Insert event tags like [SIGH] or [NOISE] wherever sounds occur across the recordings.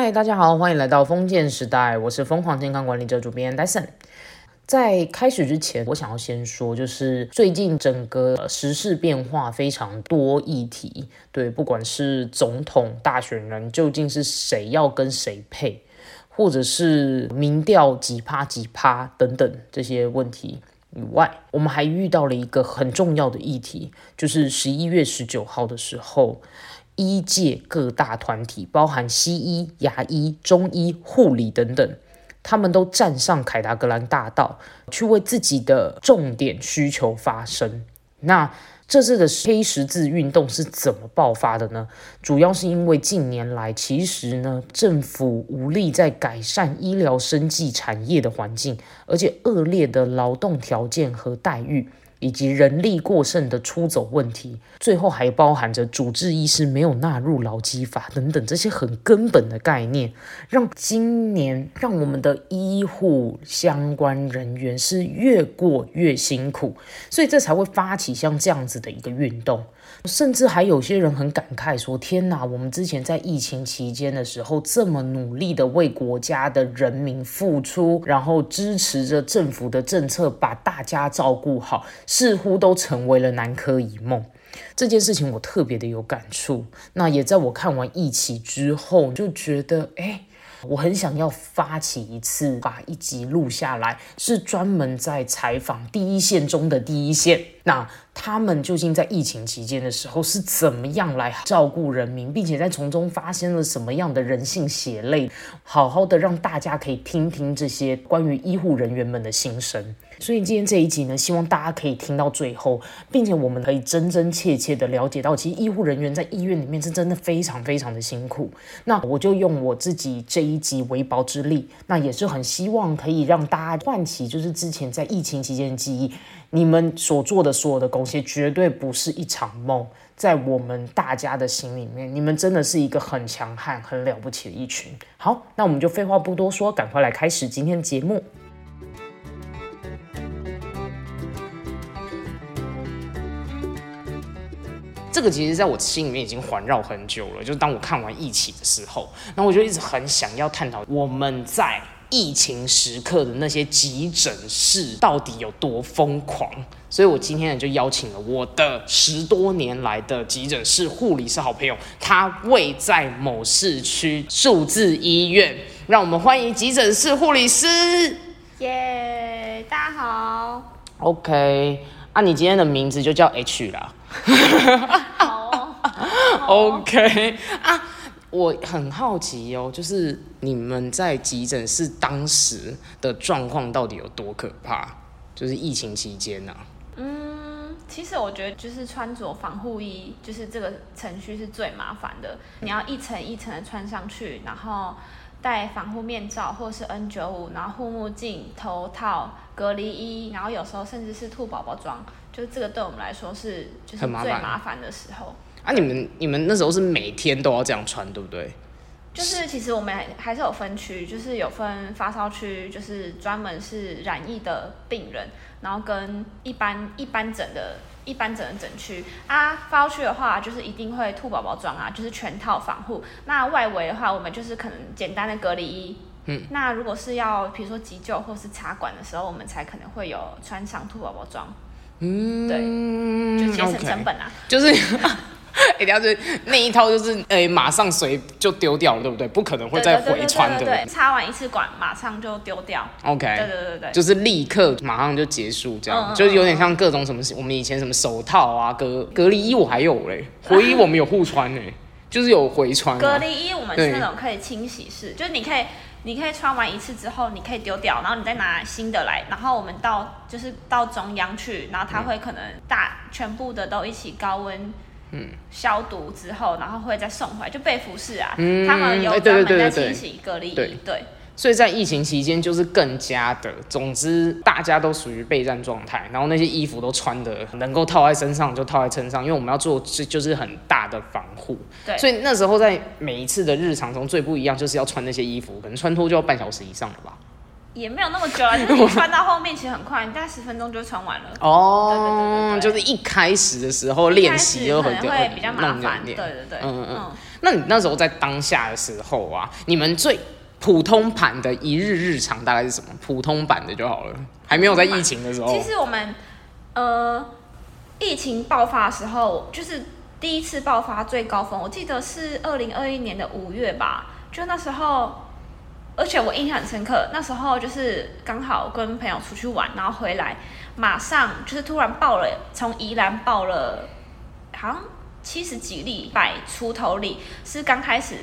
嗨，大家好，欢迎来到封建时代，我是疯狂健康管理者主编 Dyson。在开始之前，我想要先说，就是最近整个时事变化非常多议题，对，不管是总统大选人究竟是谁要跟谁配，或者是民调几趴几趴等等这些问题以外，我们还遇到了一个很重要的议题，就是十一月十九号的时候。医界各大团体，包含西医、牙医、中医、护理等等，他们都站上凯达格兰大道，去为自己的重点需求发声。那这次的黑十字运动是怎么爆发的呢？主要是因为近年来，其实呢，政府无力在改善医疗生计产业的环境，而且恶劣的劳动条件和待遇。以及人力过剩的出走问题，最后还包含着主治医师没有纳入劳基法等等这些很根本的概念，让今年让我们的医护相关人员是越过越辛苦，所以这才会发起像这样子的一个运动。甚至还有些人很感慨说：“天哪，我们之前在疫情期间的时候，这么努力的为国家的人民付出，然后支持着政府的政策，把大家照顾好，似乎都成为了南柯一梦。”这件事情我特别的有感触。那也在我看完疫情之后，就觉得，哎。我很想要发起一次，把一集录下来，是专门在采访第一线中的第一线。那他们究竟在疫情期间的时候是怎么样来照顾人民，并且在从中发生了什么样的人性血泪？好好的让大家可以听听这些关于医护人员们的心声。所以今天这一集呢，希望大家可以听到最后，并且我们可以真真切切的了解到，其实医护人员在医院里面是真的非常非常的辛苦。那我就用我自己这一集为薄之力，那也是很希望可以让大家唤起，就是之前在疫情期间的记忆。你们所做的所有的贡献，绝对不是一场梦，在我们大家的心里面，你们真的是一个很强悍、很了不起的一群。好，那我们就废话不多说，赶快来开始今天的节目。这个其实在我心里面已经环绕很久了，就是当我看完《一起》的时候，那我就一直很想要探讨我们在疫情时刻的那些急诊室到底有多疯狂。所以我今天呢就邀请了我的十多年来的急诊室护理师好朋友，他位在某市区数字医院，让我们欢迎急诊室护理师。耶，大家好。OK，啊，你今天的名字就叫 H 啦。好，[LAUGHS] OK 啊，我很好奇哦，就是你们在急诊室当时的状况到底有多可怕？就是疫情期间呢？嗯，其实我觉得就是穿着防护衣，就是这个程序是最麻烦的。你要一层一层的穿上去，然后戴防护面罩或是 N 九五然后护目镜、头套、隔离衣，然后有时候甚至是兔宝宝装。就这个对我们来说是就是最麻烦的时候啊！你们你们那时候是每天都要这样穿，对不对？就是其实我们还是有分区，就是有分发烧区，就是专门是染疫的病人，然后跟一般一般诊的一般诊的诊区啊。发烧区的话，就是一定会兔宝宝装啊，就是全套防护。那外围的话，我们就是可能简单的隔离衣。嗯。那如果是要比如说急救或是插管的时候，我们才可能会有穿上兔宝宝装。嗯，对，就节省成本啊，就是 [LAUGHS] 一定要是那一套，就是诶，马上随就丢掉了，对不对？不可能会再回穿的。对，插完一次管马上就丢掉。OK，对对对对，就是立刻马上就结束，这样就是有点像各种什么，我们以前什么手套啊、隔隔离衣我还有嘞，回衣我们有互穿嘞，就是有回穿。隔离衣我们是那种可以清洗式，就是你可以。你可以穿完一次之后，你可以丢掉，然后你再拿新的来，然后我们到就是到中央去，然后它会可能大全部的都一起高温嗯消毒之后，然后会再送回来，就被服侍啊，他们有专门在清洗隔离对。所以在疫情期间就是更加的，总之大家都属于备战状态，然后那些衣服都穿的能够套在身上就套在身上，因为我们要做是就是很大的防护。对。所以那时候在每一次的日常中最不一样就是要穿那些衣服，可能穿脱就要半小时以上了吧。也没有那么久啊，[LAUGHS] 就是你穿到后面其实很快，你大概十分钟就穿完了。哦。对对对对就是一开始的时候练习就会比较麻烦。对对对。嗯嗯。那你那时候在当下的时候啊，你们最普通版的一日日常大概是什么？普通版的就好了，还没有在疫情的时候。其实我们呃，疫情爆发的时候，就是第一次爆发最高峰，我记得是二零二一年的五月吧，就那时候。而且我印象很深刻，那时候就是刚好跟朋友出去玩，然后回来，马上就是突然爆了，从宜兰爆了，好像七十几例，百出头例，是刚开始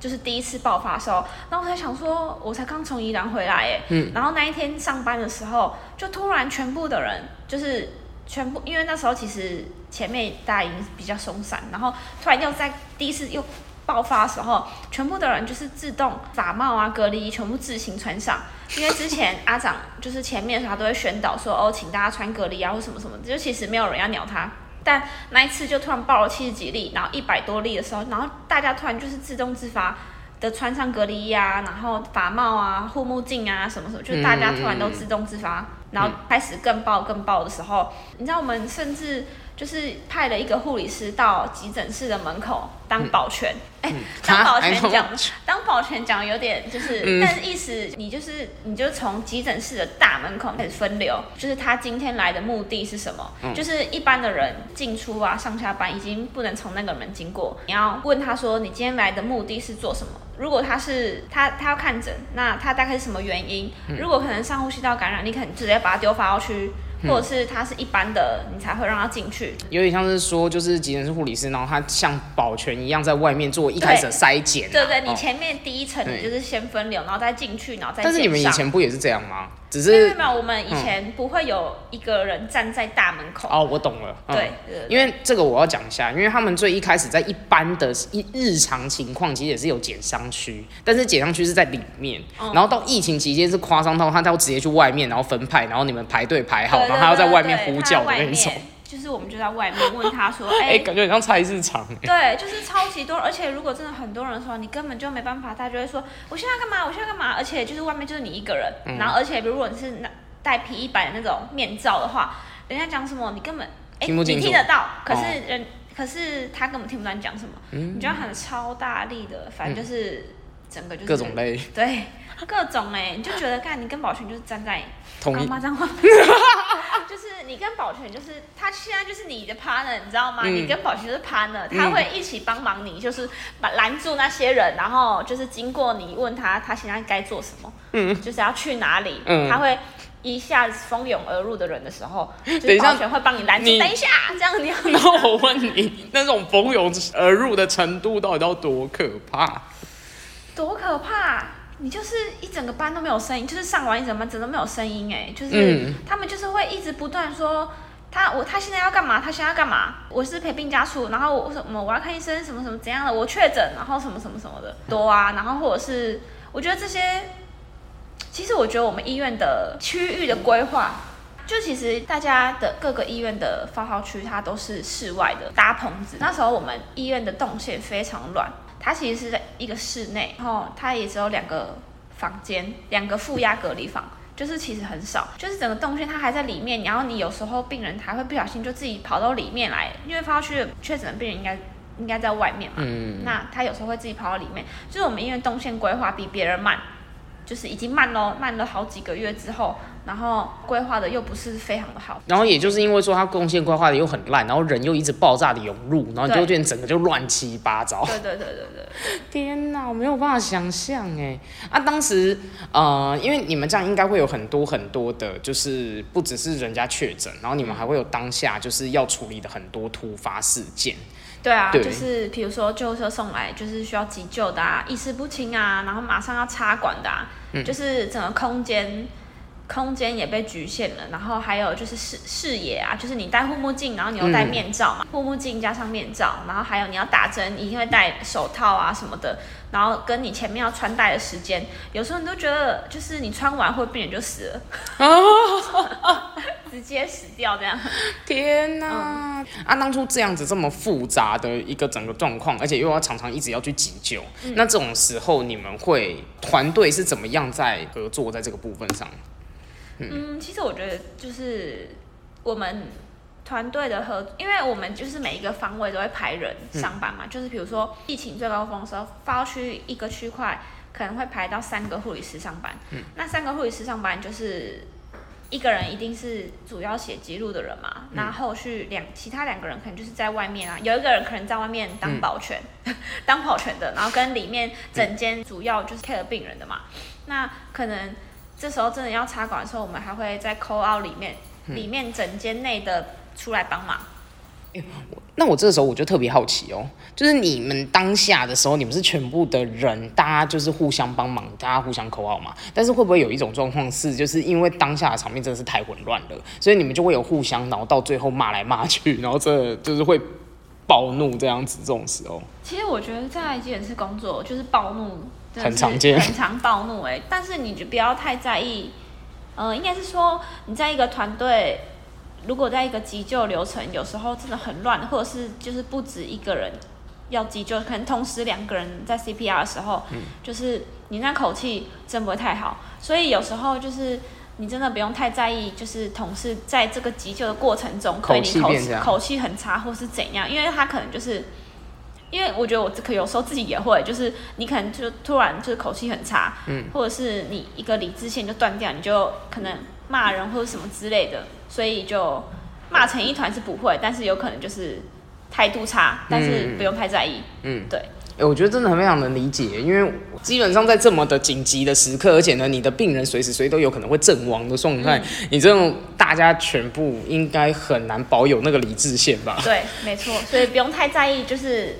就是第一次爆发的时候，然后我才想说，我才刚从宜兰回来，哎，嗯，然后那一天上班的时候，就突然全部的人就是全部，因为那时候其实前面大家已经比较松散，然后突然又在第一次又。爆发的时候，全部的人就是自动法帽啊、隔离衣全部自行穿上，因为之前阿长就是前面他都会宣导说哦，请大家穿隔离啊或什么什么，就其实没有人要鸟他。但那一次就突然爆了七十几例，然后一百多例的时候，然后大家突然就是自动自发的穿上隔离衣啊，然后法帽啊、护目镜啊什么什么，就大家突然都自动自发，然后开始更爆更爆的时候，你知道我们甚至。就是派了一个护理师到急诊室的门口当保全，哎，当保全讲，当保全讲有点就是，但是意思你就是你就从急诊室的大门口开始分流，就是他今天来的目的是什么？就是一般的人进出啊上下班已经不能从那个门经过，你要问他说你今天来的目的是做什么？如果他是他他要看诊，那他大概是什么原因？如果可能上呼吸道感染，你可能直接把他丢发号区。或者是他是一般的，你才会让他进去。有点像是说，就是急诊室护理师，然后他像保全一样在外面做一开始的筛检。对对，你前面第一层你就是先分流，然后再进去，然后再。但是你们以前不也是这样吗？只是没有，我们以前不会有一个人站在大门口。哦，我懂了。对，因为这个我要讲一下，因为他们最一开始在一般的一日常情况，其实也是有减伤区，但是减伤区是在里面，然后到疫情期间是夸张到他要直接去外面，然后分派，然后你们排队排好，然后他要在外面呼叫的那种。就是我们就在外面问他说：“ [LAUGHS] 哎，感觉很像菜市场。”对，就是超级多，而且如果真的很多人的时候，你根本就没办法，他就会说：“我现在干嘛？我现在干嘛？”而且就是外面就是你一个人，然后而且如果你是那戴皮一百的那种面罩的话，人家讲什么你根本哎你听得到，可是人可是他根本听不到你讲什么，你就要喊超大力的，反正就是整个就是各种累，对。各种哎，你就觉得看你跟宝泉就是站在同一脏话，[LAUGHS] 就是你跟宝泉就是他现在就是你的 partner，你知道吗？你跟宝泉就是 partner，他会一起帮忙你，就是把拦住那些人，然后就是经过你问他他现在该做什么，嗯，就是要去哪里，嗯，他会一下子蜂拥而入的人的时候，[LAUGHS] 等宝泉会帮你拦住，等一下，这样你要。[LAUGHS] 那我问你，那种蜂拥而入的程度到底要多可怕？多可怕！你就是一整个班都没有声音，就是上完一整班整都没有声音哎，就是他们就是会一直不断说他我他现在要干嘛，他现在要干嘛？我是陪病家属，然后我什么我要看医生什么什么怎样的，我确诊，然后什么什么什么的多啊，然后或者是我觉得这些，其实我觉得我们医院的区域的规划，就其实大家的各个医院的发号区它都是室外的搭棚子，那时候我们医院的动线非常乱。它其实是在一个室内，然后它也只有两个房间，两个负压隔离房，就是其实很少，就是整个动线它还在里面，然后你有时候病人还会不小心就自己跑到里面来，因为发去确诊的病人应该应该在外面嘛，那他有时候会自己跑到里面，就是我们医院动线规划比别人慢，就是已经慢了慢了好几个月之后。然后规划的又不是非常的好，然后也就是因为说它贡献规划的又很烂，然后人又一直爆炸的涌入，然后就变整个就乱七八糟。对对对对对，天哪，我没有办法想象哎啊！当时呃，因为你们这样应该会有很多很多的，就是不只是人家确诊，然后你们还会有当下就是要处理的很多突发事件。对啊，就是比如说救护车送来，就是需要急救的啊，意识不清啊，然后马上要插管的，啊，就是整个空间。空间也被局限了，然后还有就是视视野啊，就是你戴护目镜，然后你又戴面罩嘛，护目镜加上面罩，然后还有你要打针，一定会戴手套啊什么的，然后跟你前面要穿戴的时间，有时候你都觉得就是你穿完会病人就死了，直接死掉这样。天哪！啊，当初这样子这么复杂的一个整个状况，而且又要常常一直要去急救，那这种时候你们会团队是怎么样在合作在这个部分上？嗯，其实我觉得就是我们团队的合，因为我们就是每一个方位都会排人上班嘛，就是比如说疫情最高峰的时候，发区一个区块可能会排到三个护理师上班，那三个护理师上班就是一个人一定是主要写记录的人嘛，那后续两其他两个人可能就是在外面啊，有一个人可能在外面当保全，[LAUGHS] 当保全的，然后跟里面整间主要就是 care 病人的嘛，那可能这时候真的要插管的时候，我们还会在 call out 里面，里面整间内的出来帮忙。那我这个时候我就特别好奇哦，就是你们当下的时候，你们是全部的人，大家就是互相帮忙，大家互相口号嘛。但是会不会有一种状况是，就是因为当下的场面真的是太混乱了，所以你们就会有互相，然后到最后骂来骂去，然后这就是会暴怒这样子这种时候。其实我觉得在急诊室工作就是暴怒很常见很常暴怒哎、但是你就不要太在意，呃，应该是说你在一个团队，如果在一个急救流程，有时候真的很乱，或者是就是不止一个人要急救，可能同时两个人在 CPR 的时候，嗯就是你那口气真不会太好，所以有时候就是。你真的不用太在意，就是同事在这个急救的过程中，口对你口口气很差，或是怎样，因为他可能就是因为我觉得我这可有时候自己也会，就是你可能就突然就是口气很差，嗯，或者是你一个理智线就断掉，你就可能骂人或者什么之类的，所以就骂成一团是不会，但是有可能就是态度差，但是不用太在意，嗯，对，哎、我觉得真的很非常能理解，因为基本上在这么的紧急的时刻，而且呢，你的病人随时随地都有可能会阵亡的状态，你这种大家全部应该很难保有那个理智线吧？对，没错，所以不用太在意，就是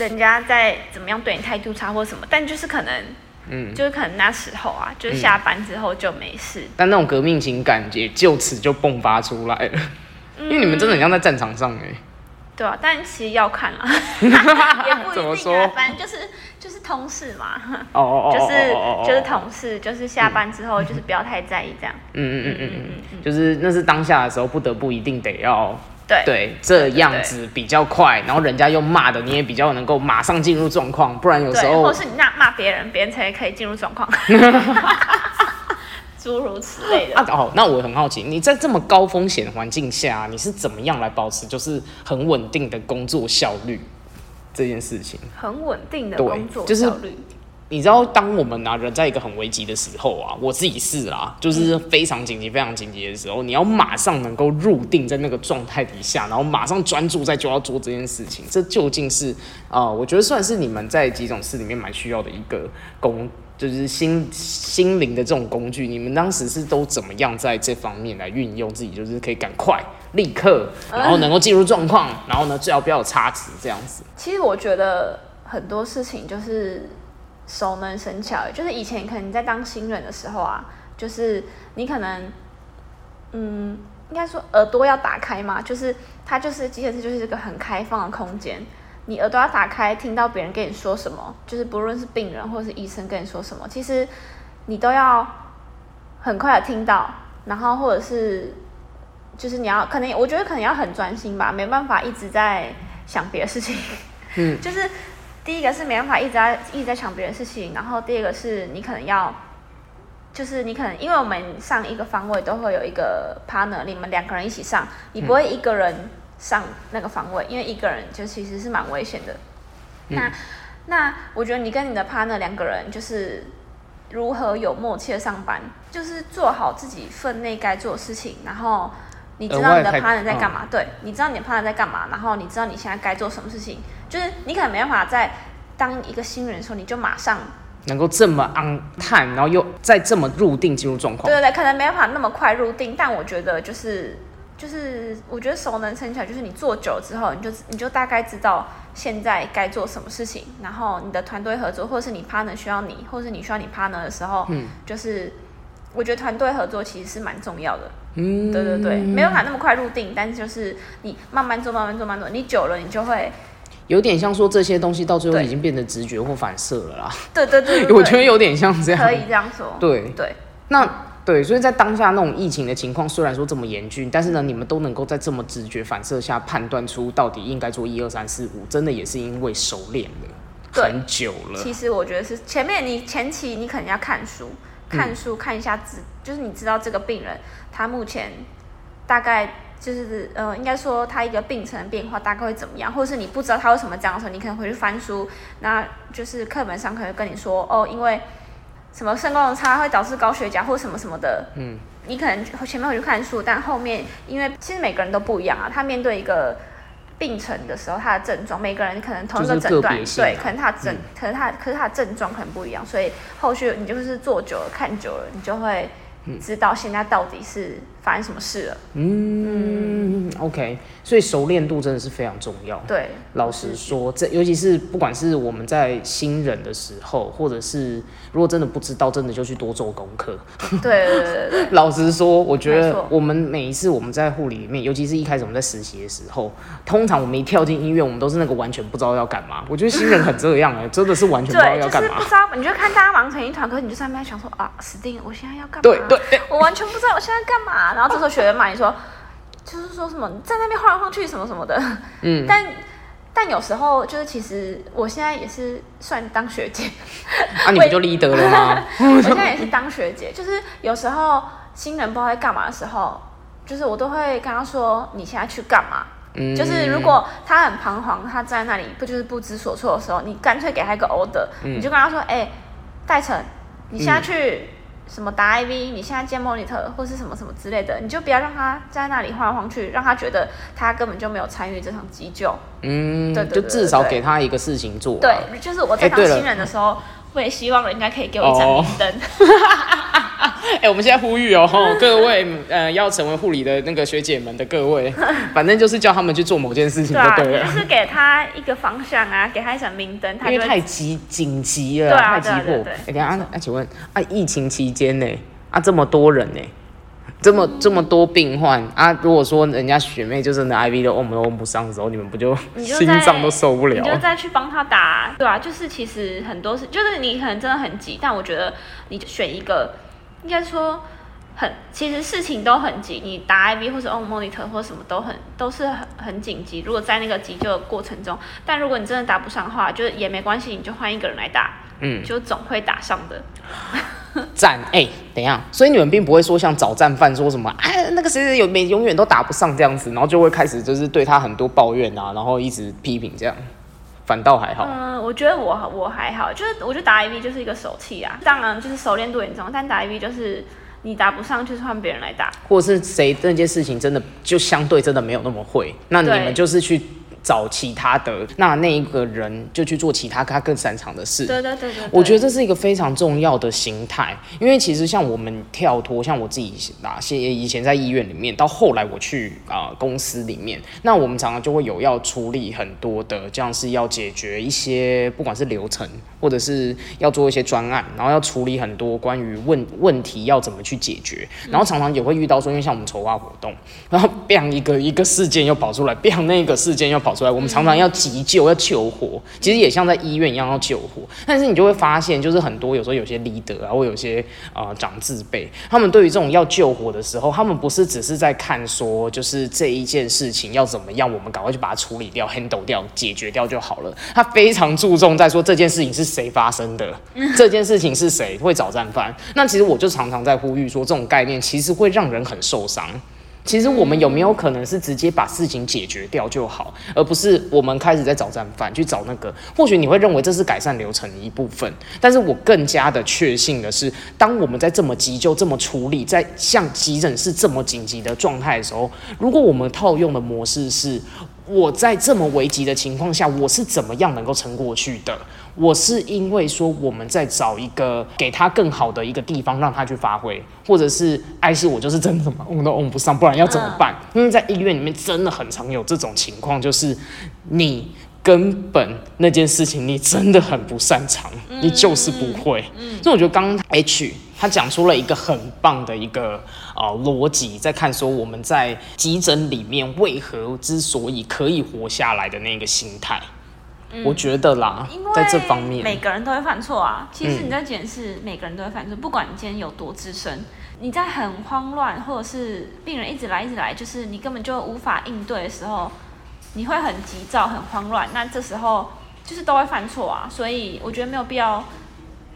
人家在怎么样对你态度差或什么，但就是可能，嗯，就是可能那时候啊，就是下班之后就没事，但那种革命情感也就此就迸发出来了，因为你们真的很像在战场上哎、对啊，但其实要看啊，[LAUGHS] 也不怎么说一定啊，反正就是就是同事嘛，哦哦哦，就是就是同事，就是下班之后就是不要太在意这样，嗯。嗯嗯嗯嗯，就是那是当下的时候，不得不一定得要对对这样子比较快，然后人家又骂的，你也比较能够马上进入状况，不然有时，候或是你那骂别人，别人才可以进入状况，[LAUGHS] 诸如此类的。啊哦，那我很好奇，你在这么高风险的环境下，你是怎么样来保持就是很稳定的工作效率这件事情？很稳定的工作就是效率，你知道，当我们啊人在一个很危急的时候啊，我自己是啊，就是非常紧急、非常紧急的时候，你要马上能够入定在那个状态底下，然后马上专注在就要做这件事情，这究竟是啊、我觉得算是你们在几种事里面蛮需要的一个工，就是心心灵的这种工具。你们当时是都怎么样在这方面来运用自己，就是可以赶快、立刻，然后能够进入状况，然后呢最好不要有差池这样子。其实我觉得很多事情就是熟能生巧，就是以前可能你在当新人的时候啊，就是你可能，嗯，应该说耳朵要打开嘛，就是它就是急诊室就是一个很开放的空间，你耳朵要打开，听到别人跟你说什么，就是不论是病人或者是医生跟你说什么，其实你都要很快的听到，然后或者是就是你要可能我觉得可能要很专心吧，没办法一直在想别的事情。嗯，就是第一个是没办法一直在一直在想别的事情，然后第二个是你可能要，就是你可能因为我们上一个方位都会有一个 partner，你们两个人一起上，你不会一个人上那个方位，因为一个人就其实是蛮危险的。那那我觉得你跟你的 partner 两个人就是如何有默契的上班，就是做好自己分内该做的事情，然后你知道你的 partner 在干嘛，对，你知道你的 partner 在干嘛，然后你知道你现在该做什么事情，就是你可能没办法在当一个新人的时候你就马上，能够这么 on time，，然后又再这么入定进入状况对。对对，可能没办法那么快入定，但我觉得就是就是我觉得熟能生巧，就是你做久了之后，你就你就大概知道现在该做什么事情，然后你的团队合作，或者是你 partner 需要你，或者是你需要你 partner 的时候，嗯就是我觉得团队合作其实是蛮重要的。嗯，对对对，没办法那么快入定，但是就是你慢慢做，慢慢做，慢慢做，你久了你就会，有点像说这些东西到最后已经变得直觉或反射了啦。对对对对对 [LAUGHS] 我觉得有点像这样。可以这样说。对，对那对，所以在当下那种疫情的情况，虽然说这么严峻，但是呢，你们都能够在这么直觉反射下判断出到底应该做一二三四五，真的也是因为熟练了很久了。其实我觉得是前面你前期你可能要看书，看书看一下资，就是你知道这个病人他目前大概就是呃，应该说他一个病程的变化大概会怎么样，或者是你不知道他为什么这样的时候，你可能回去翻书，那就是课本上可能跟你说哦，因为什么肾功能差会导致高血压或什么什么的，嗯，你可能前面回去看书，但后面因为其实每个人都不一样啊，他面对一个病程的时候，他的症状每个人可能同一个诊断，对，可能他症，可能他可是他的症状可能不一样，所以后续你就是做久了看久了，你就会知道现在到底是。发生什么事了？嗯，OK，所以熟练度真的是非常重要。对，老实说，这尤其是不管是我们在新人的时候，或者是如果真的不知道，真的就去多做功课。对对对对。[LAUGHS] 老实说，我觉得我们每一次我们在护理里面，尤其是一开始我们在实习的时候，通常我们一跳进医院，我们都是那个完全不知道要干嘛。我觉得新人很这样哎，[LAUGHS] 真的是完全不知道要干嘛。不知道，你就看大家忙成一团，可是你就在那边想说啊，死定了，我现在要干嘛？对对对，我完全不知道我现在干嘛。然后这时候学员骂你说，就是说什么在那边晃来晃去什么什么的，嗯，[LAUGHS] 但但有时候就是其实我现在也是算当学姐，啊，你不就 leader 了吗？[LAUGHS] 我现在也是当学姐，就是有时候新人不知道在干嘛的时候，就是我都会跟他说你现在去干嘛？嗯，就是如果他很彷徨，他在那里不就是不知所措的时候，你干脆给他一个 order，你就跟他说，哎，戴成，你现在去。什么打 IV？你现在接 monitor 或是什么什么之类的，你就不要让他在那里晃来晃去，让他觉得他根本就没有参与这场急救。嗯，对对，就至少给他一个事情做。对，就是我在当新人的时候，我也希望人家可以给我一盏明灯。[LAUGHS] 哎，我们现在呼吁哦，各位呃，要成为护理的那个学姐们的各位，[LAUGHS] 反正就是叫他们去做某件事情就对了。就是给他一个方向啊，给他一盏明灯。因为太急紧急了，太急迫。哎，等下啊，请问啊，疫情期间呢，啊这么多人呢，这么这么多病患啊，如果说人家学妹就是那 IV 都 on 都 on 不上的时候，你们不就心脏都受不了？你就再去帮他打，对啊，就是其实很多事，就是你可能真的很急，但我觉得你选一个。应该说，很其实事情都很急，你打 IV 或者 on monitor 或什么都很都是很很紧急。如果在那个急救的过程中，但如果你真的打不上的话，就也没关系，你就换一个人来打，嗯，就总会打上的。战哎，等一下，所以你们并不会说像找战犯说什么，哎，那个谁谁有没永远都打不上这样子，然后就会开始就是对他很多抱怨啊，然后一直批评这样。反倒还好。嗯，我觉得我我还好，就是我觉得打 IV 就是一个手气啊，当然就是熟练度严重，但打 IV 就是你打不上，就是换别人来打，或者是谁那件事情真的就相对真的没有那么会，那你们就是去。找其他的，那那一个人就去做其他他更擅长的事。对对对对，我觉得这是一个非常重要的心态，因为其实像我们跳脱，像我自己哪些以前在医院里面，到后来我去啊公司里面，那我们常常就会有要处理很多的，这样是要解决一些不管是流程，或者是要做一些专案，然后要处理很多关于问问题要怎么去解决，然后常常也会遇到说，因为像我们筹划活动，然后 bang 一个一个事件又跑出来，bang 那个事件又跑。跑出来，我们常常要急救，要救火，其实也像在医院一样要救火。但是你就会发现，就是很多有时候有些 leader 啊，或有些啊长自辈，他们对于这种要救火的时候，他们不是只是在看说，就是这一件事情要怎么样，我们赶快去把它处理掉、handle 掉、解决掉就好了。他非常注重在说这件事情是谁发生的，这件事情是谁会找战犯。那其实我就常常在呼吁说，这种概念其实会让人很受伤。其实我们有没有可能是直接把事情解决掉就好，而不是我们开始在找战犯去找那个？或许你会认为这是改善流程的一部分，但是我更加的确信的是，当我们在这么急救、这么处理，在像急诊室这么紧急的状态的时候，如果我们套用的模式是，我在这么危急的情况下，我是怎么样能够撑过去的？我是因为说我们在找一个给他更好的一个地方让他去发挥，或者是爱是我就是真的嘛，我都用不上，不然要怎么办？因为在医院里面真的很常有这种情况，就是你根本那件事情你真的很不擅长，你就是不会。所以我觉得刚 H 他讲出了一个很棒的一个啊逻辑，在看说我们在急诊里面为何之所以可以活下来的那个心态。我觉得啦，在这方面，每个人都会犯错啊。其实你在检视，每个人都会犯错，不管你今天有多资深，你在很慌乱，或者是病人一直来一直来，就是你根本就无法应对的时候，你会很急躁、很慌乱。那这时候就是都会犯错啊。所以我觉得没有必要，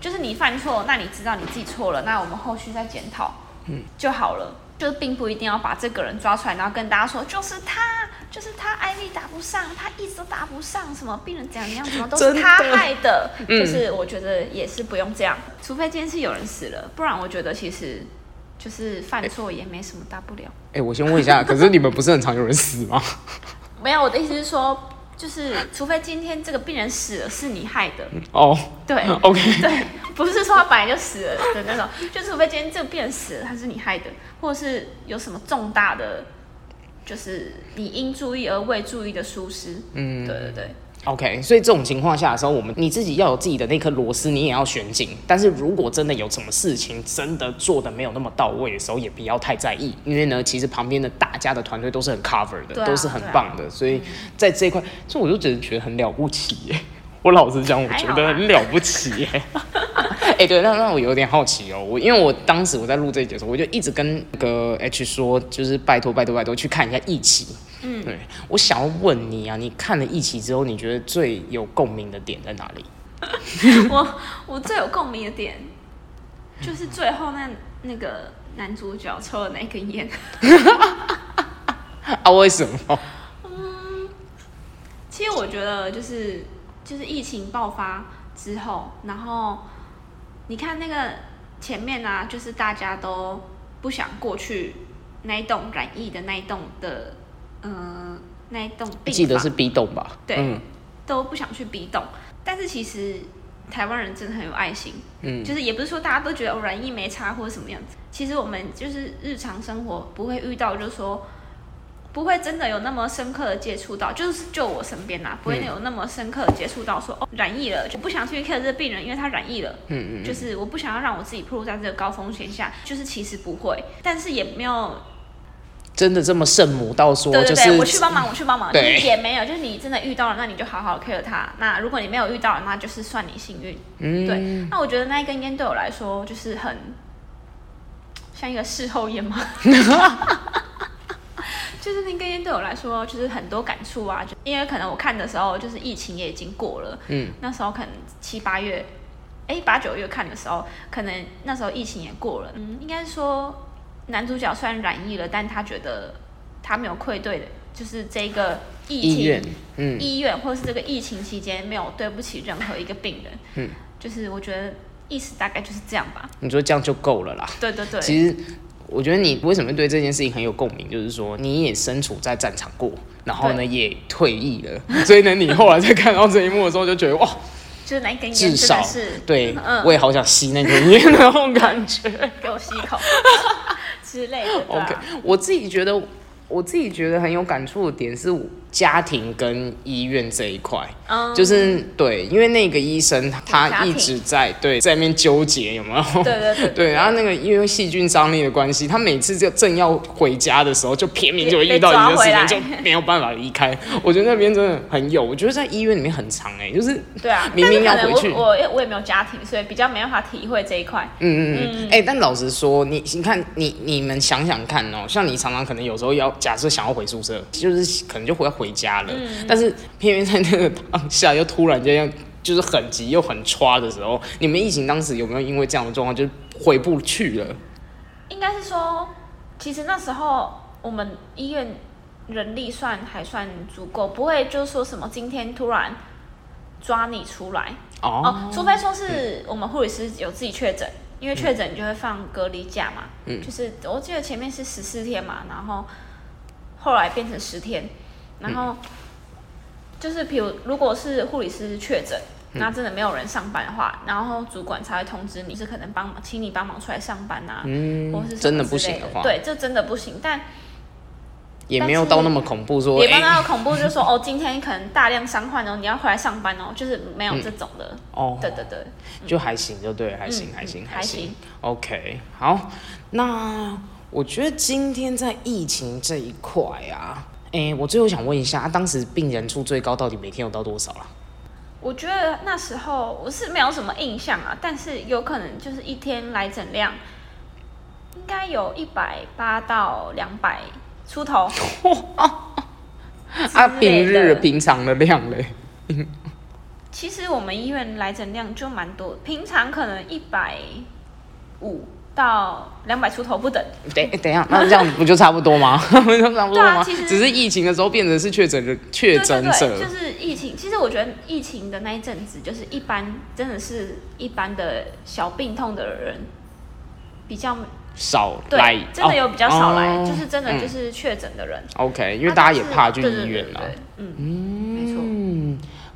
就是你犯错，那你知道你自己错了，那我们后续再检讨，嗯，就好了。就是并不一定要把这个人抓出来，然后跟大家说就是他，就是他艾丽打不上，他一直都打不上，什么病人怎样怎样，什么都是他害的。就是我觉得也是不用这样，除非今天是有人死了，不然我觉得其实就是犯错也没什么大不了。哎，我先问一下，[LAUGHS] 可是你们不是很常有人死吗？没有，我的意思是说。就是除非今天这个病人死了是你害的哦，对，[LAUGHS] OK，对，不是说他本来就死了的那种，就除非今天这个病人死了他是你害的，或者是有什么重大的，就是你应注意而未注意的疏失，嗯，对对对。OK，所以这种情况下的时候，我们你自己要有自己的那颗螺丝，你也要选紧。但是如果真的有什么事情真的做的没有那么到位的时候，也不要太在意，因为呢，其实旁边的大家的团队都是很 cover 的，都是很棒的。所以在这一块，所以我就觉得觉得很了不起耶。我老实讲，我觉得很了不起耶。[LAUGHS] 哎，对，那那我有点好奇哦。我因为我当时我在录这一节的时候，我就一直跟那个 H 说，就是拜托拜托拜托去看一下《义气》。嗯，对，我想要问你啊，你看了《义气》之后，你觉得最有共鸣的点在哪里？[LAUGHS] 我我最有共鸣的点就是最后那那个男主角抽了那根烟。[LAUGHS] 啊？为什么？嗯，其实我觉得就是就是疫情爆发之后，然后你看那个前面啊，就是大家都不想过去那一栋染疫的那一栋的。嗯，那一栋记得是 B 栋吧？对，都不想去 B 栋。但是其实台湾人真的很有爱心，嗯，就是也不是说大家都觉得软硬没差或者什么样子。其实我们就是日常生活不会遇到，就是说不会真的有那么深刻的接触到，就是就我身边呐，不会有那么深刻的接触到说哦染疫了，就不想去 care 这个病人，因为他染疫了，嗯嗯，就是我不想要让我自己暴露在这个高风险下，就是其实不会，但是也没有。真的这么圣母到说，对对对，我去帮忙，我去帮忙，也没有，就是你真的遇到了，那你就好好 care 他。那如果你没有遇到，那就是算你幸运。嗯，对。那我觉得那一根烟对我来说就是很像一个事后烟嘛，[LAUGHS] 就是那根烟对我来说就是很多感触啊。就因为可能我看的时候就是疫情也已经过了，嗯，那时候可能七八月，哎八九月看的时候，可能那时候疫情也过了，嗯，应该说。男主角虽然染疫了，但他觉得他没有愧对的，就是这个疫情，嗯，医院或者是这个疫情期间没有对不起任何一个病人，嗯，就是我觉得意思大概就是这样吧。你说这样就够了啦？对对对。其实我觉得你为什么对这件事情很有共鸣，就是说你也身处在战场过，然后呢也退役了，[LAUGHS] 所以呢你后来在看到这一幕的时候就觉得哇，就是那根烟至少是，对，我也好想吸那根烟那种感觉，给我吸一口。[LAUGHS] 之类的。OK，我自己觉得，我自己觉得很有感触的点是。家庭跟医院这一块，就是对，因为那个医生他一直在对在那边纠结，有没有？对对对。[LAUGHS] 对，然后那个因为细菌张力的关系，他每次就正要回家的时候，就偏偏就会遇到一个事情，就没有办法离开。我觉得那边真的很有，我觉得在医院里面很长哎，[LAUGHS] 就是对啊，明明要回去，我我我也没有家庭，所以比较没办法体会这一块。嗯嗯嗯。哎，但老实说，你你看你你们想想看哦，像你常常可能有时候要假设想要回宿舍，就是可能就回回家了，但是偏偏在那个当下又突然间就是很急又很抓的时候，你们疫情当时有没有因为这样的状况就回不去了？应该是说，其实那时候我们医院人力算还算足够，不会就是说什么今天突然抓你出来。哦，除非说是我们护理师有自己确诊，因为确诊就会放隔离假嘛，嗯，就是我记得前面是十四天嘛，然后后来变成十天。然后就是，比如如果是护理师确诊，那真的没有人上班的话，然后主管才会通知你，是可能帮忙，请你帮忙出来上班啊，嗯，或是真的不行的话，对，这真的不行，但也没有到那么恐怖，说也没有那么恐怖，就是说哦，今天可能大量伤患哦，你要回来上班哦，就是没有这种的哦，对对对，就还行，就对，还行，还行，还行，OK，好，那我觉得今天在疫情这一块啊。哎，我最后想问一下，当时病人数最高到底每天有到多少了？我觉得那时候我是没有什么印象啊，但是有可能就是一天来诊量应该有一百八到两百出头。[LAUGHS] 啊，平日平常的量嘞？[LAUGHS] 其实我们医院来诊量就蛮多，平常可能一百五到两百出头不等。等等一下，那这样不就差不多吗？[LAUGHS] 不就差不多吗？啊只是疫情的时候变成是确诊的确诊者对，就是疫情。其实我觉得疫情的那一阵子，就是一般真的是一般的小病痛的人比较少来对，，真的有比较少来，哦就是真的嗯就是确诊的人，OK，因为啊大家也怕去医院了。嗯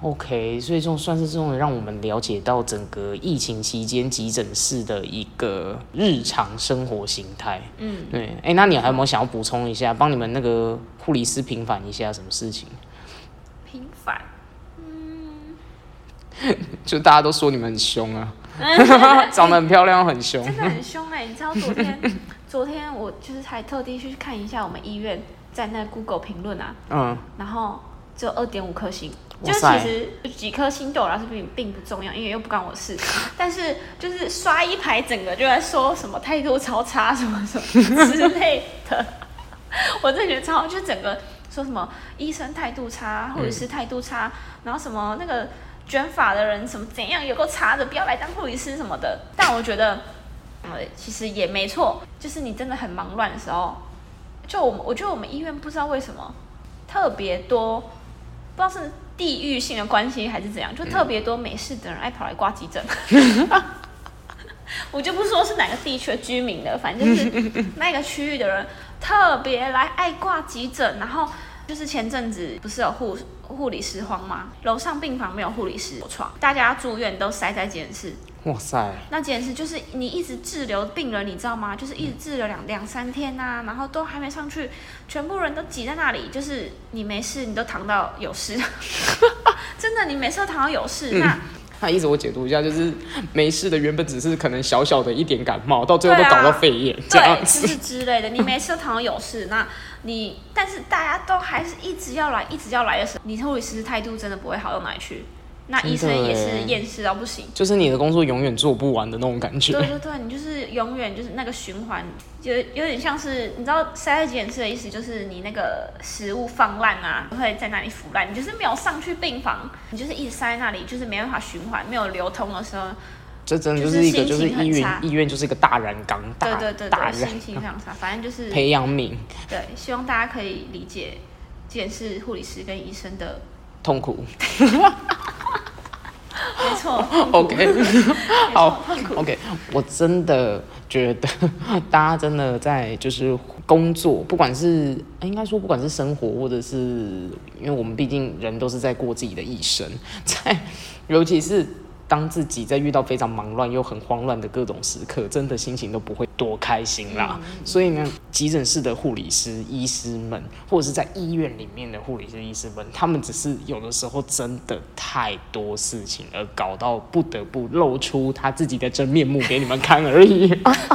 ，OK，所以这种算是这种让我们了解到整个疫情期间急诊室的一个日常生活形态。嗯，对，哎、那你还有没有想要补充一下，帮你们那个护理师平反一下什么事情？平反，嗯。[LAUGHS] 就大家都说你们很凶啊，[LAUGHS] 长得很漂亮，很凶。真的很凶哎、你知道昨天，[LAUGHS] 昨天我就是才特地去看一下我们医院在那 Google 评论啊，嗯，然后只有二点五颗星，就是其实几颗星对我来说并并不重要，因为又不关我事。[LAUGHS] 但是就是刷一排，整个就在说什么态度超差什么什么 [LAUGHS] 之类的，[LAUGHS] 我真的觉得超，就整个说什么医生态度差，护理师态度差，然后什么那个卷发的人什么怎样有够差的，不要来当护理师什么的。但我觉得，呃，其实也没错，就是你真的很忙乱的时候，就我们我觉得我们医院不知道为什么特别多，不知道是地域性的关系还是怎样，就特别多美式的人爱跑来挂急诊。[LAUGHS] 我就不说是哪个地区的居民了，反正就是 [LAUGHS] 那个区域的人特别来爱挂急诊，然后就是前阵子不是有护护理师荒吗？楼上病房没有护理师床，大家住院都塞在急诊室。哇塞，那简直就是你一直滞留病人，你知道吗？就是一直滞留两两三天呐、然后都还没上去，全部人都挤在那里，就是你没事你都躺到有事，[LAUGHS] 真的你没事都躺到有事，嗯 [LAUGHS] 那那意思我解读一下，就是没事的原本只是可能小小的一点感冒，到最后都搞到肺炎、这样对，就子。是之类的，你没事都躺到有事，那你但是大家都还是一直要来，一直要来的时候，你护理师态度真的不会好到哪里去，那医生也是厌世到不行。就是你的工作永远做不完的那种感觉。对对对，你就是永远就是那个循环，有有点像是你知道塞在急诊室的意思，就是你那个食物放烂啊，会在那里腐烂，你就是没有上去病房，你就是一直塞在那里，就是没办法循环，没有流通的时候，这真的就就是是一个，就是医院差医院就是一个大染缸，大对对对心情非常差。反正就是培养皿对，希望大家可以理解急诊室护理师跟医生的，痛苦。[LAUGHS] 没错 [LAUGHS] OK，[LAUGHS] 好。OK，我真的觉得 [LAUGHS] 大家真的在就是工作，不管是应该说不管是生活，或者是因为我们毕竟人都是在过自己的一生，在尤其是当自己在遇到非常忙乱又很慌乱的各种时刻，真的心情都不会多开心啦。所以呢，急诊室的护理师、医师们，或者是在医院里面的护理师、医师们，他们只是有的时候真的太多事情，而搞到不得不露出他自己的真面目给你们看而已。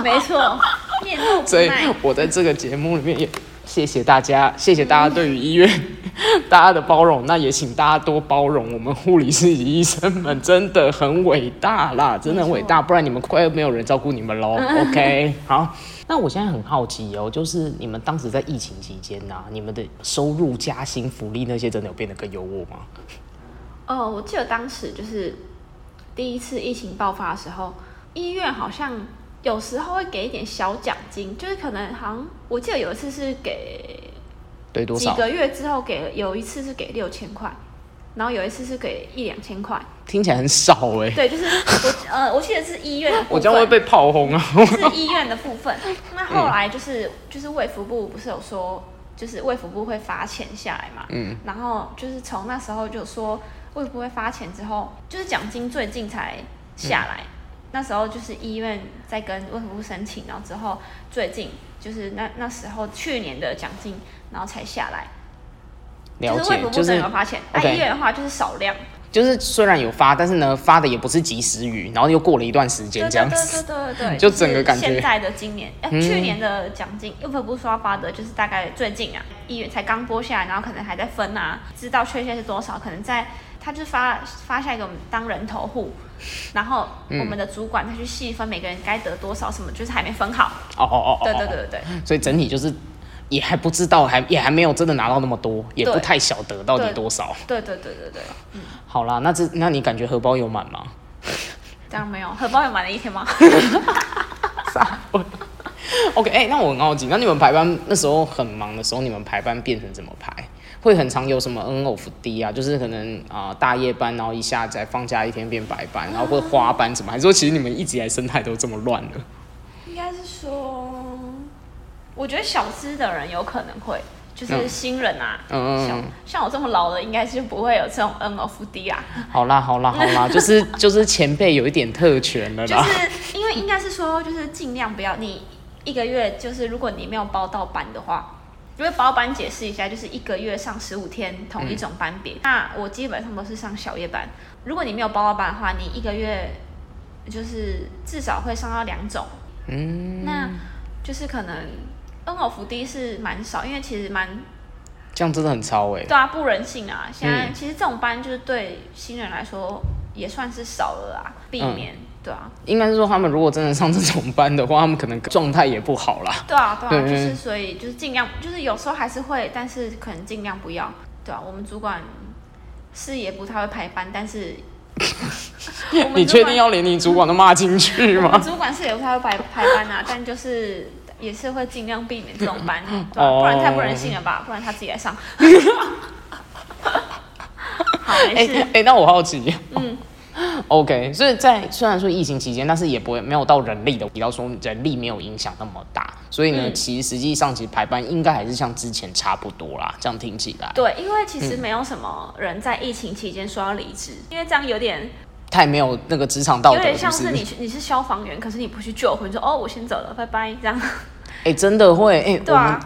没错，面露不 [LAUGHS] 所以。我在这个节目里面也谢谢大家，谢谢大家对于医院 [LAUGHS] 大家的包容，那也请大家多包容我们护理师以及医生们，真的很伟大啦，真的很伟大，不然你们快没有人照顾你们喽。[LAUGHS] OK，好。那我现在很好奇哦，就是你们当时在疫情期间呐、你们的收入、加薪、福利那些，真的有变得更优渥吗？哦，我记得当时就是第一次疫情爆发的时候，医院好像有时候会给一点小奖金，就是可能好像我记得有一次是给对，多少？几个月之后给了，有一次是给六千块，然后有一次是给一两千块。听起来很少哎、对，就是我呃，我记得是医院的部分，我这样会被炮轰啊！是医院的部分。[LAUGHS] 那后来就是就是卫福部不是有说，就是卫福部会发钱下来嘛？嗯，然后就是从那时候就说卫福部会发钱之后，就是奖金最近才下来。那时候就是医院在跟卫福部申请，然后之后最近就是那那时候去年的奖金，然后才下来。了解就是发钱，那、OK 医院的话就是少量。就是虽然有发，但是呢，发的也不是及时雨，然后又过了一段时间这样对子。对对对对，[LAUGHS] 就整个感觉现在的今年，呃，嗯去年的奖金，又不不说要发的，就是大概最近啊，一月才刚拨下来，然后可能还在分啊，知道确切是多少，可能在他就发发下一个我们当人头户，然后嗯我们的主管他去细分每个人该得多少，什么就是还没分好。哦哦哦哦，对对对对对，所以整体就是也还不知道，还也还没有真的拿到那么多，也不太晓得到底多少。对对对对对，好啦，那这那你感觉荷包有满吗？这样没有荷包有满了一天吗？[LAUGHS] 傻？OK，哎、那我很好奇，那你们排班那时候很忙的时候，你们排班变成怎么排？会很常有什么 N of D 啊，就是可能啊、大夜班，然后一下子放假一天变白班，然后或者花班什么，还是说其实你们一直以来生态都这么乱的？应该是说，我觉得小资的人有可能会，就是嗯新人啊，嗯像像我这么老的，应该是不会有这种 N of D 啊，好啦好啦好啦，[LAUGHS] 就是就是前辈有一点特权了就。是因为应该是说，就是尽量不要你一个月，就是如果你没有包到班的话，因为包班解释一下，就是一个月上十五天同一种班别。那我基本上都是上小夜班，如果你没有包到班的话，你一个月就是至少会上到两种。嗯，那就是可能 N of D 是蛮少，因为其实蛮这样真的很超哎、对啊，不人性啊。现在嗯其实这种班就是对新人来说也算是少了啊，避免、对啊。应该是说他们如果真的上这种班的话，他们可能状态也不好啦。对啊，对啊，对就是所以就是尽量，就是有时候还是会，但是可能尽量不要。对啊，我们主管是也不太会排班，但是 [LAUGHS] 你确定要连你主管都骂进去吗？主管是也不太会排排班啊，[LAUGHS] 但就是也是会尽量避免这种班，[LAUGHS] 对不然太不人性了吧？不然他自己来上。好，哎没事。哎、那我好奇，嗯，[LAUGHS] OK，所以在虽然说疫情期间，但是也不会没有到人力的提到说人力没有影响那么大，所以呢，嗯其实实际上其实排班应该还是像之前差不多啦，这样听起来对，因为其实没有什么人在疫情期间说要离职，因为这样有点太没有那个职场道德，有点像是？你去你是消防员，可是你不去救火，你说哦我先走了，拜拜，这样。哎、真的会哎、对啊我们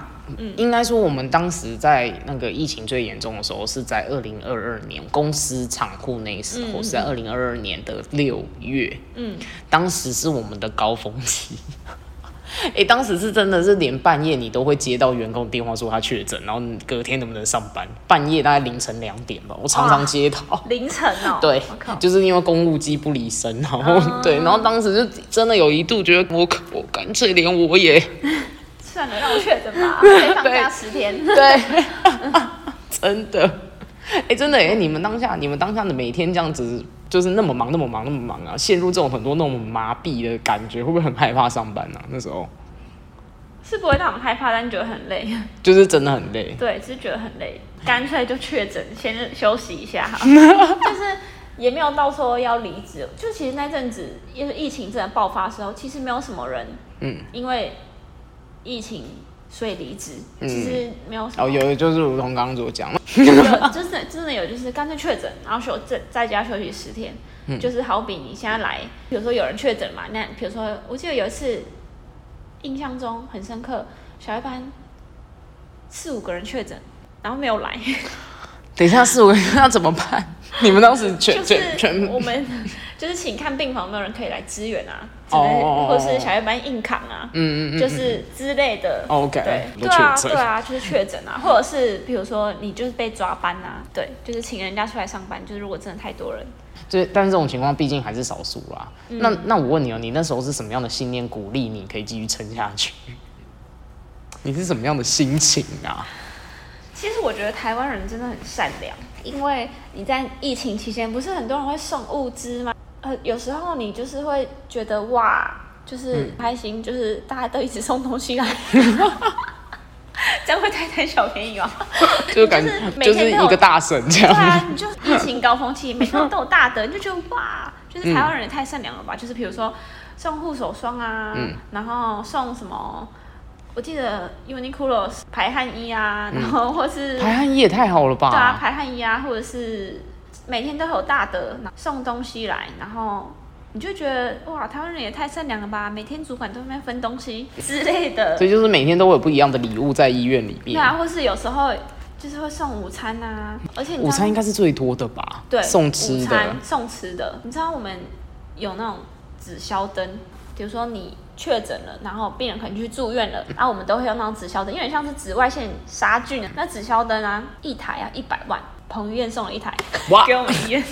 应该说我们当时在那个疫情最严重的时候是在二零二二年，公司厂库那时候、嗯是在二零二二年的六月，嗯，当时是我们的高峰期。[LAUGHS] 哎、当时是真的是连半夜你都会接到员工电话说他确诊，然后隔天能不能上班？半夜大概凌晨两点吧，我常常接到。凌晨哦，[LAUGHS] 对就是因为公务机不离身，然后、哦对，然后当时就真的有一度觉得我我干脆连我也算了，让我确诊吧，[LAUGHS] 可以放假十天。对，[LAUGHS] 真的，哎、真的哎、你们当下你们当下的每天这样子，就是那么忙那么忙那么忙啊，陷入这种很多那种麻痹的感觉，会不会很害怕上班啊？那时候是不会让我们害怕，但觉得很累。就是真的很累。[LAUGHS] 对，只是觉得很累，干脆就确诊，先休息一下哈。就是也没有到说要离职，就其实那阵子，因为疫情真的爆发的时候，其实没有什么人，嗯，因为疫情所以离职，嗯。其实没有什么。哦，有就是如同刚刚所讲，有真的真的有，就是干脆确诊，然后休在在家休息十天，嗯。就是好比你现在来，比如说有人确诊嘛，那比如说我记得有一次印象中很深刻，小一班四五个人确诊，然后没有来，等一下四五个人那怎么办？你们当时全就全我们就是请看病房有没有人可以来支援啊，之类的哦或者是小夜班硬扛啊，嗯嗯嗯，就是之类的。OK，对对啊，对啊，就是确诊啊，[LAUGHS] 或者是比如说你就是被抓班啊，对，就是请人家出来上班，就是如果真的太多人，就但是这种情况毕竟还是少数啦。嗯那那我问你哦，你那时候是什么样的信念鼓励你可以继续撑下去？[LAUGHS] 你是什么样的心情啊？其实我觉得台湾人真的很善良，因为你在疫情期间，不是很多人会送物资吗？呃，有时候你就是会觉得哇，就是开心，就是大家都一直送东西来，[LAUGHS] 这样会太贪小便宜吗？[LAUGHS] 就是每就天都有是一个大神这样。对啊，你就疫情高峰期，每天 [LAUGHS] 都有大的，你就觉得哇，就是台湾人也太善良了吧？就是比如说送护手霜啊，嗯然后送什么？我记得 Uniqlo 排汗衣啊，然后或是排汗衣也太好了吧？对啊，排汗衣啊，或者是每天都有大的送东西来，然后你就觉得哇，台湾人也太善良了吧！每天主管都在分东西之类的所，以就是每天都会有不一样的礼物在医院里面。对啊，或是有时候就是会送午餐啊，而且午餐应该是最多的吧？对送吃的。送吃的，你知道我们有那种纸消灯，比如说你确诊了，然后病人可能去住院了，然后我们都会用那种纸消灯，因为像是紫外线杀菌的。那纸消灯啊，一台啊一百万，彭于晏送了一台哇。给我们医院。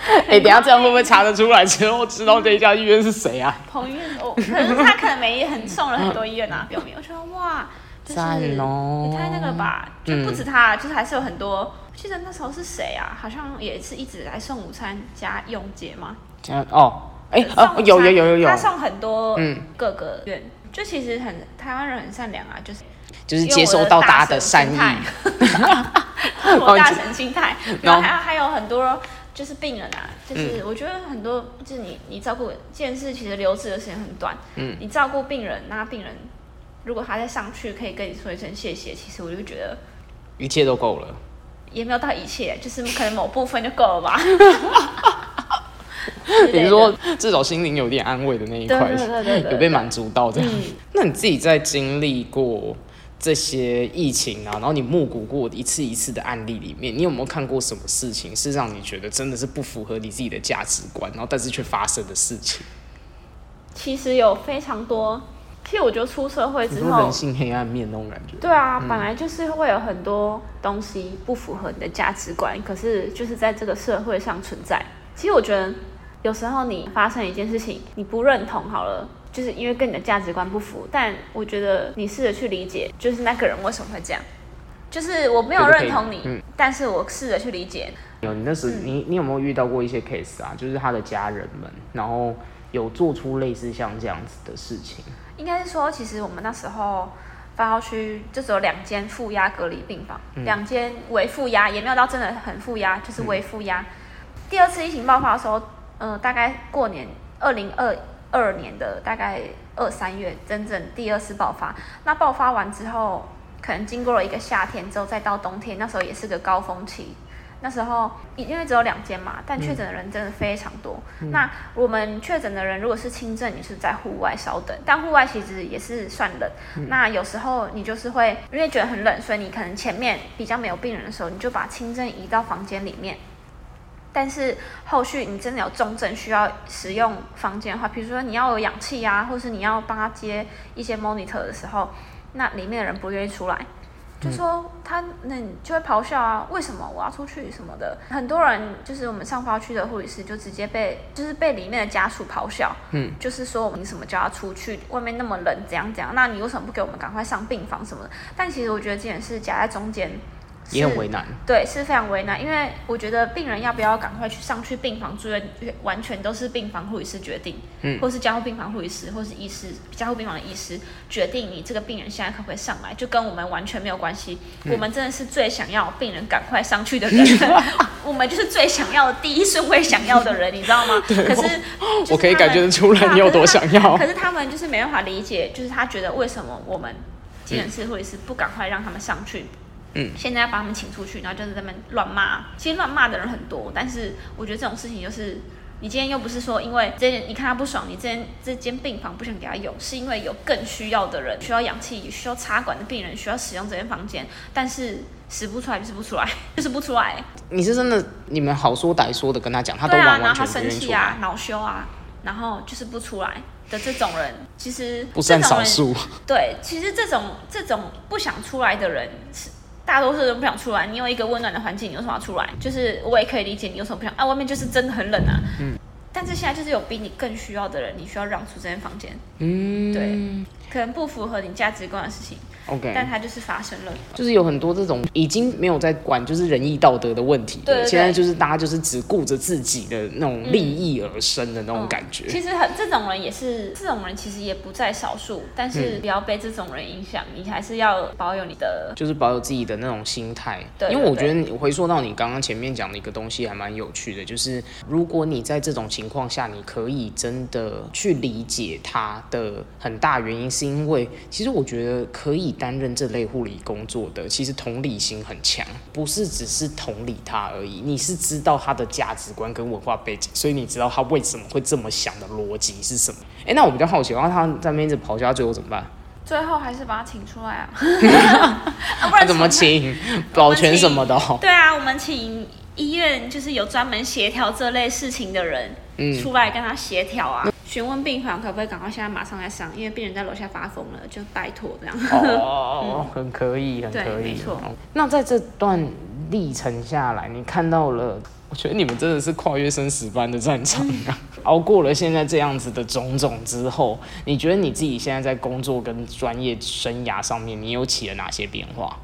[LAUGHS] 哎、等下这样会不会查得出来？之后知道这一家医院是谁啊？彭于晏，哦，可是他可能没很送了很多医院啊，[LAUGHS] 表面我觉得哇，就是赞哦。也太那个吧，就不止他，就是还是有很多。我记得那时候是谁啊？好像也是一直来送午餐加用节嘛。这样哦，哎、送午餐啊，有有有有有。他，送很多嗯各个院，就其实很台湾人很善良啊，就是就是接收到大家的善意，[LAUGHS] 我大神心态，然后还还有很多就是病人啊，就是我觉得很多就是你你照顾件事其实留置的时间很短，嗯，你照顾病人，那病人如果他再上去可以跟你说一声谢谢，其实我就觉得一切都够了，也没有到一切，就是可能某部分就够了吧。[LAUGHS] [LAUGHS] 比如说，至少心灵有点安慰的那一块，有被满足到这样。那你自己在经历过这些疫情啊，然后你目睹过一次一次的案例里面，你有没有看过什么事情是让你觉得真的是不符合你自己的价值观，然后但是却发生的事情？其实有非常多。其实我觉得出社会之后，人性黑暗面那种感觉。对啊，本来就是会有很多东西不符合你的价值观，可是就是在这个社会上存在。其实我觉得。有时候你发生一件事情，你不认同好了，就是因为跟你的价值观不符。但我觉得你试着去理解，就是那个人为什么会这样。就是我没有认同你，但是我试着去理解。有你那时，你你有没有遇到过一些 case 啊？就是他的家人们，然后有做出类似像这样子的事情。应该是说，其实我们那时候发号区就只有两间负压隔离病房，两间微负压，也没有到真的很负压，就是微负压。第二次疫情爆发的时候。嗯，大概过年二零二二年的大概二三月，真正第二次爆发。那爆发完之后，可能经过了一个夏天之后，再到冬天，那时候也是个高峰期。那时候因为只有两间嘛，但确诊的人真的非常多。那我们确诊的人如果是轻症，你是在户外稍等，但户外其实也是算冷。那有时候你就是会因为觉得很冷，所以你可能前面比较没有病人的时候，你就把轻症移到房间里面。但是后续你真的有重症需要使用房间的话，比如说你要有氧气啊，或是你要帮他接一些 monitor 的时候，那里面的人不愿意出来，就说他那你就会咆哮啊，为什么我要出去什么的？很多人就是我们上发区的护理师就直接被就是被里面的家属咆哮，嗯，就是说你什么叫他出去？外面那么冷，怎样怎样？那你为什么不给我们赶快上病房什么的？但其实我觉得这件事夹在中间。也很为难，对，是非常为难，因为我觉得病人要不要赶快去上去病房住院，完全都是病房护理师决定，嗯，或是加护病房护理师，或是医师，加护病房的医师决定你这个病人现在可不可以上来，就跟我们完全没有关系。我们真的是最想要病人赶快上去的人 [LAUGHS] [LAUGHS] 我们就是最想要第一顺位想要的人，你知道吗？[LAUGHS] 可是我可以感觉得出来你有多想要。可是他们就是没办法理解，就是他觉得为什么我们急诊室护理师不赶快让他们上去？嗯，现在要把他们请出去，然后就是在那边乱骂。其实乱骂的人很多，但是我觉得这种事情就是，你今天又不是说因为这你看他不爽，你这间这间病房不想给他用，是因为有更需要的人，需要氧气、需要插管的病人需要使用这间房间，但是使不出来 [LAUGHS] 就是不出来，就是不出来。你是真的，你们好说歹说的跟他讲，他都完完全全生气啊，恼羞啊，然后就是不出来的这种人，其实不算少数。[LAUGHS] 对，其实这种这种不想出来的人是。大多数人不想出来，你有一个温暖的环境，你有什么要出来？就是我也可以理解你有什么不想啊，外面就是真的很冷啊。嗯。但是现在就是有比你更需要的人，你需要让出这间房间。嗯。对。可能不符合你价值观的事情。OK，但它就是发生了，就是有很多这种已经没有在管就是仁义道德的问题，对，现在就是大家就是只顾着自己的那种利益而生的那种感觉。其实很这种人也是，这种人其实也不在少数，但是不要被这种人影响，你还是要保有你的，就是保有自己的那种心态。对，因为我觉得你回溯到你刚刚前面讲的一个东西还蛮有趣的，就是如果你在这种情况下，你可以真的去理解他的很大原因，是因为其实我觉得可以担任这类。护理工作的其实同理心很强，不是只是同理他而已，你是知道他的价值观跟文化背景，所以你知道他为什么会这么想的逻辑是什么。哎，那我比较好奇，然后他在那边一直咆哮，最后怎么办？最后还是把他请出来啊？不 [LAUGHS] 然怎么请？[LAUGHS] 保全什么的？对啊，我们请医院就是有专门协调这类事情的人，嗯，出来跟他协调啊。询问病房可不可以赶快现在马上来上，因为病人在楼下发疯了，就拜托这样。哦，[LAUGHS] 很可以，很可以，没错。那在这段历程下来，你看到了，我觉得你们真的是跨越生死般的战场啊！[LAUGHS] 熬过了现在这样子的种种之后，你觉得你自己现在在工作跟专业生涯上面，你有起了哪些变化？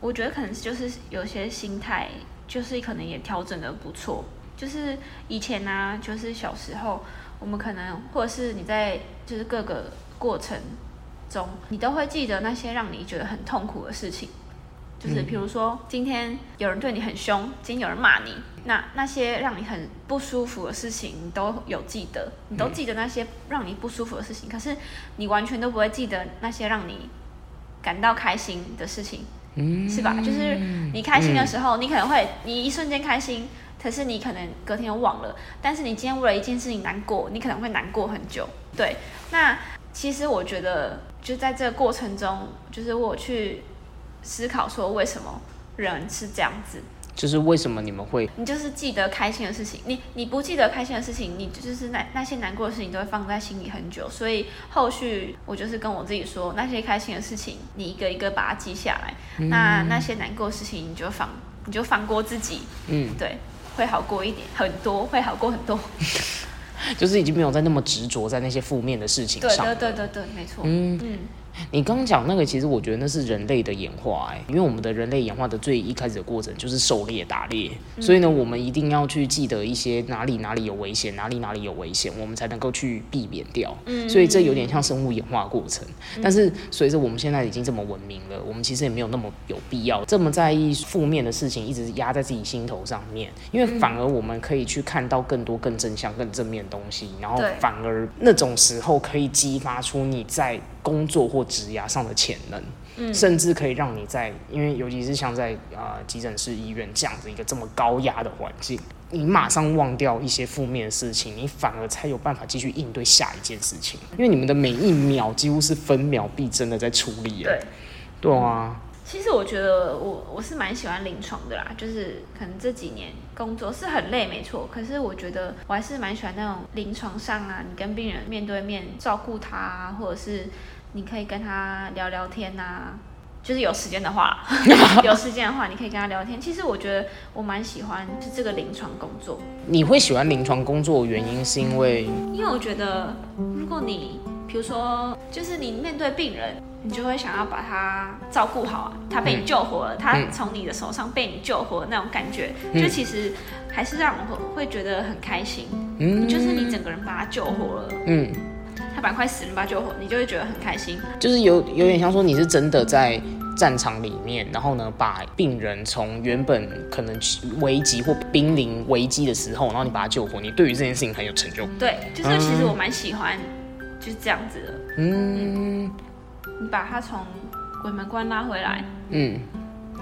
我觉得可能就是有些心态，就是可能也调整的不错。就是以前呢，就是小时候。我们可能，或者是你在就是各个过程中，你都会记得那些让你觉得很痛苦的事情。就是比如说，今天有人对你很凶，今天有人骂你，那那些让你很不舒服的事情，你都有记得，你都记得那些让你不舒服的事情，可是你完全都不会记得那些让你感到开心的事情，是吧？就是你开心的时候，你可能会你一瞬间开心，可是你可能隔天又忘了。但是你今天为了一件事情难过，你可能会难过很久。对，那其实我觉得就在这个过程中，就是我去。思考说为什么人是这样子？就是为什么你们会？你就是记得开心的事情，你你不记得开心的事情，你就是那那些难过的事情都会放在心里很久。所以后续我就是跟我自己说，那些开心的事情，你一个一个把它记下来。那那些难过的事情，你就放，你就放过自己。嗯，对，会好过一点，很多会好过很多。[LAUGHS] 就是已经没有在那么执着在那些负面的事情上。对对对对对，没错。嗯嗯。你刚刚讲那个，其实我觉得那是人类的演化哎，因为我们的人类演化的最一开始的过程就是狩猎打猎，所以呢，我们一定要去记得一些哪里哪里有危险，哪里哪里有危险，我们才能够去避免掉。嗯，所以这有点像生物演化过程。但是随着我们现在已经这么文明了，我们其实也没有那么有必要这么在意负面的事情，一直压在自己心头上面，因为反而我们可以去看到更多更正向、更正面的东西，然后反而那种时候可以激发出你在。工作或职涯上的潜能，嗯，甚至可以让你在，因为尤其是像在啊急诊室医院这样子一个这么高压的环境，你马上忘掉一些负面的事情，你反而才有办法继续应对下一件事情。因为你们的每一秒几乎是分秒必争的在处理，对，对啊。其实我觉得我我是蛮喜欢临床的啦，就是可能这几年工作是很累，没错。可是我觉得我还是蛮喜欢那种临床上啊，你跟病人面对面照顾他，或者是。你可以跟他聊聊天呐，就是有时间的话，[LAUGHS] 有时间的话，你可以跟他聊天。其实我觉得我蛮喜欢是这个临床工作。你会喜欢临床工作的原因是因为？因为我觉得，如果你比如说，就是你面对病人，你就会想要把他照顾好啊，他被你救活了，他从你的手上被你救活那种感觉，就其实还是让我会觉得很开心。嗯，就是你整个人把他救活了。嗯。他本来快死了吧，救活你就会觉得很开心。就是有有点像说你是真的在战场里面，然后呢，把病人从原本可能危急或濒临危机的时候，然后你把他救活，你对于这件事情很有成就。对，就是其实我蛮喜欢就是这样子的。嗯，你把他从鬼门关拉回来，嗯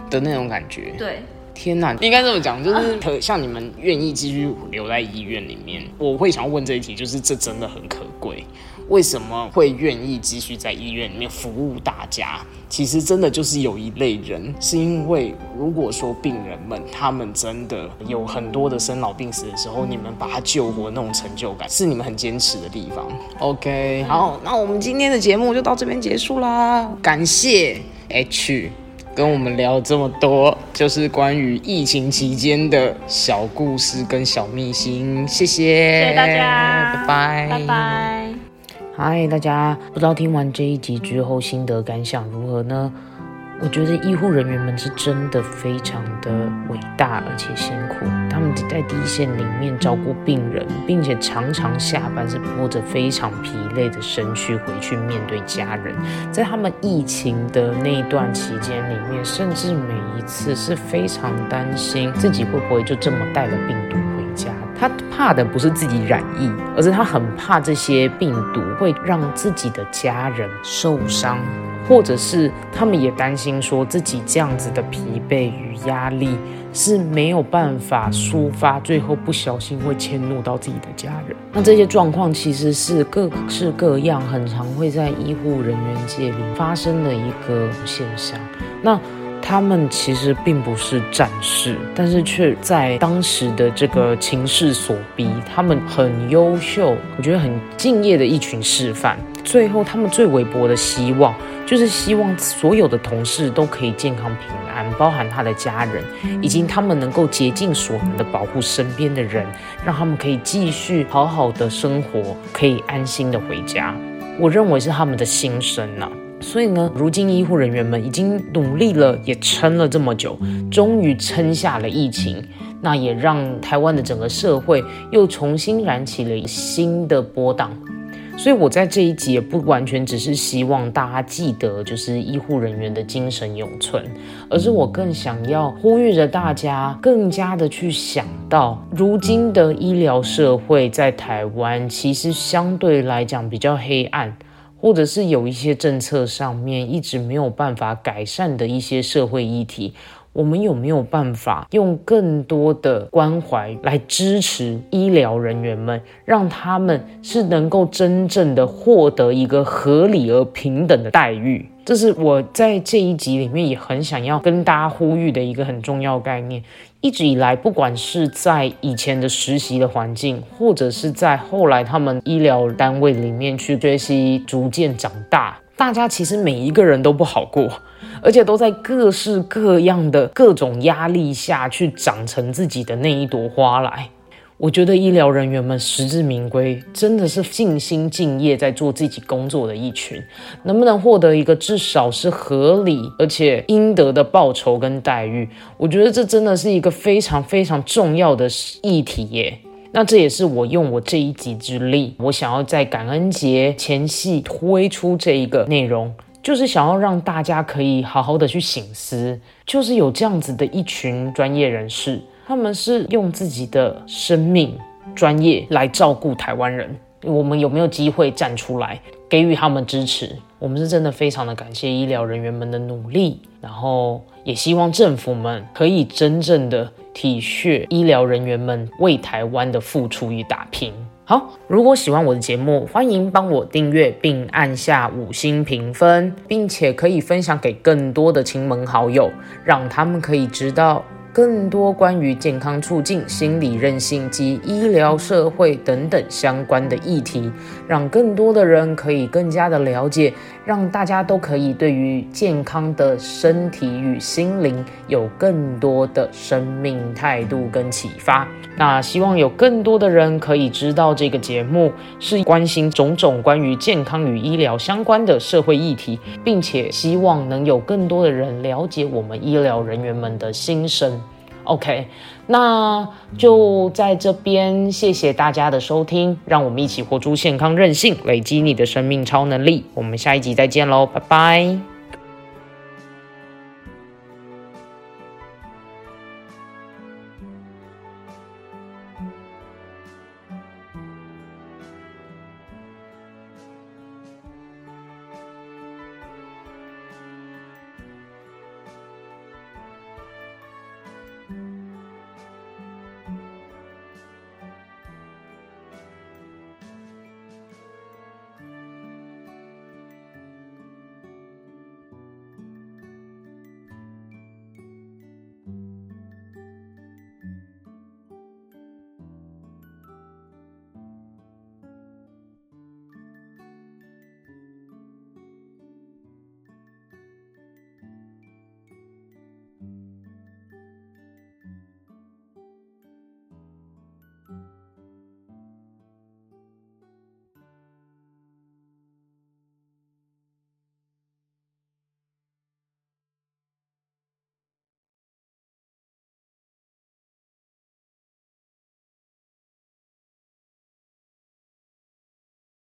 的那种感觉。对。天呐，应该这么讲，就是可像你们愿意继续留在医院里面，我会想要问这一题，就是这真的很可贵。为什么会愿意继续在医院里面服务大家？其实真的就是有一类人，是因为如果说病人们他们真的有很多的生老病死的时候，你们把他救活那种成就感，是你们很坚持的地方。OK，好，那我们今天的节目就到这边结束啦，感谢 H。跟我们聊这么多，就是关于疫情期间的小故事跟小秘辛，谢谢，谢谢大家，拜拜，拜拜。嗨，大家，不知道听完这一集之后心得感想如何呢？我觉得医护人员们是真的非常的伟大而且辛苦，他们在第一线里面照顾病人，并且常常下班是拖着非常疲累的身躯回去面对家人。在他们疫情的那一段期间里面，甚至每一次是非常担心自己会不会就这么带了病毒回家。他怕的不是自己染疫，而是他很怕这些病毒会让自己的家人受伤。或者是他们也担心说自己这样子的疲惫与压力是没有办法抒发，最后不小心会迁怒到自己的家人。那这些状况其实是各式各样，很常会在医护人员界里发生的一个现象。那他们其实并不是战士，但是却在当时的这个情势所逼，他们很优秀，我觉得很敬业的一群示范。最后，他们最微薄的希望。就是希望所有的同事都可以健康平安，包含他的家人，以及他们能够竭尽所能的保护身边的人，让他们可以继续好好的生活，可以安心的回家。我认为是他们的心声呐。所以呢，如今医护人员们已经努力了，也撑了这么久，终于撑下了疫情，那也让台湾的整个社会又重新燃起了新的波荡。所以我在这一集也不完全只是希望大家记得就是医护人员的精神永存，而是我更想要呼吁着大家更加的去想到，如今的医疗社会在台湾其实相对来讲比较黑暗。或者是有一些政策上面一直没有办法改善的一些社会议题，我们有没有办法用更多的关怀来支持医疗人员们，让他们是能够真正的获得一个合理而平等的待遇？这是我在这一集里面也很想要跟大家呼吁的一个很重要概念。一直以来，不管是在以前的实习的环境，或者是在后来他们医疗单位里面去学习，逐渐长大，大家其实每一个人都不好过，而且都在各式各样的各种压力下去长成自己的那一朵花来。我觉得医疗人员们实至名归，真的是尽心尽业在做自己工作的一群。能不能获得一个至少是合理而且应得的报酬跟待遇？我觉得这真的是一个非常非常重要的议题耶。那这也是我用我这一己之力，我想要在感恩节前夕推出这一个内容，就是想要让大家可以好好的去醒思，就是有这样子的一群专业人士。他们是用自己的生命、专业来照顾台湾人，我们有没有机会站出来给予他们支持？我们是真的非常的感谢医疗人员们的努力，然后也希望政府们可以真正的体恤医疗人员们为台湾的付出与打拼。好，如果喜欢我的节目，欢迎帮我订阅并按下五星评分，并且可以分享给更多的亲朋好友，让他们可以知道。更多关于健康促进、心理韧性及医疗社会等等相关的议题，让更多的人可以更加的了解，让大家都可以对于健康的身体与心灵有更多的生命态度跟启发。那希望有更多的人可以知道这个节目是关心种种关于健康与医疗相关的社会议题，并且希望能有更多的人了解我们医疗人员们的心声。OK，那就在这边，谢谢大家的收听，让我们一起活出健康任性，累积你的生命超能力。我们下一集再见喽，拜拜。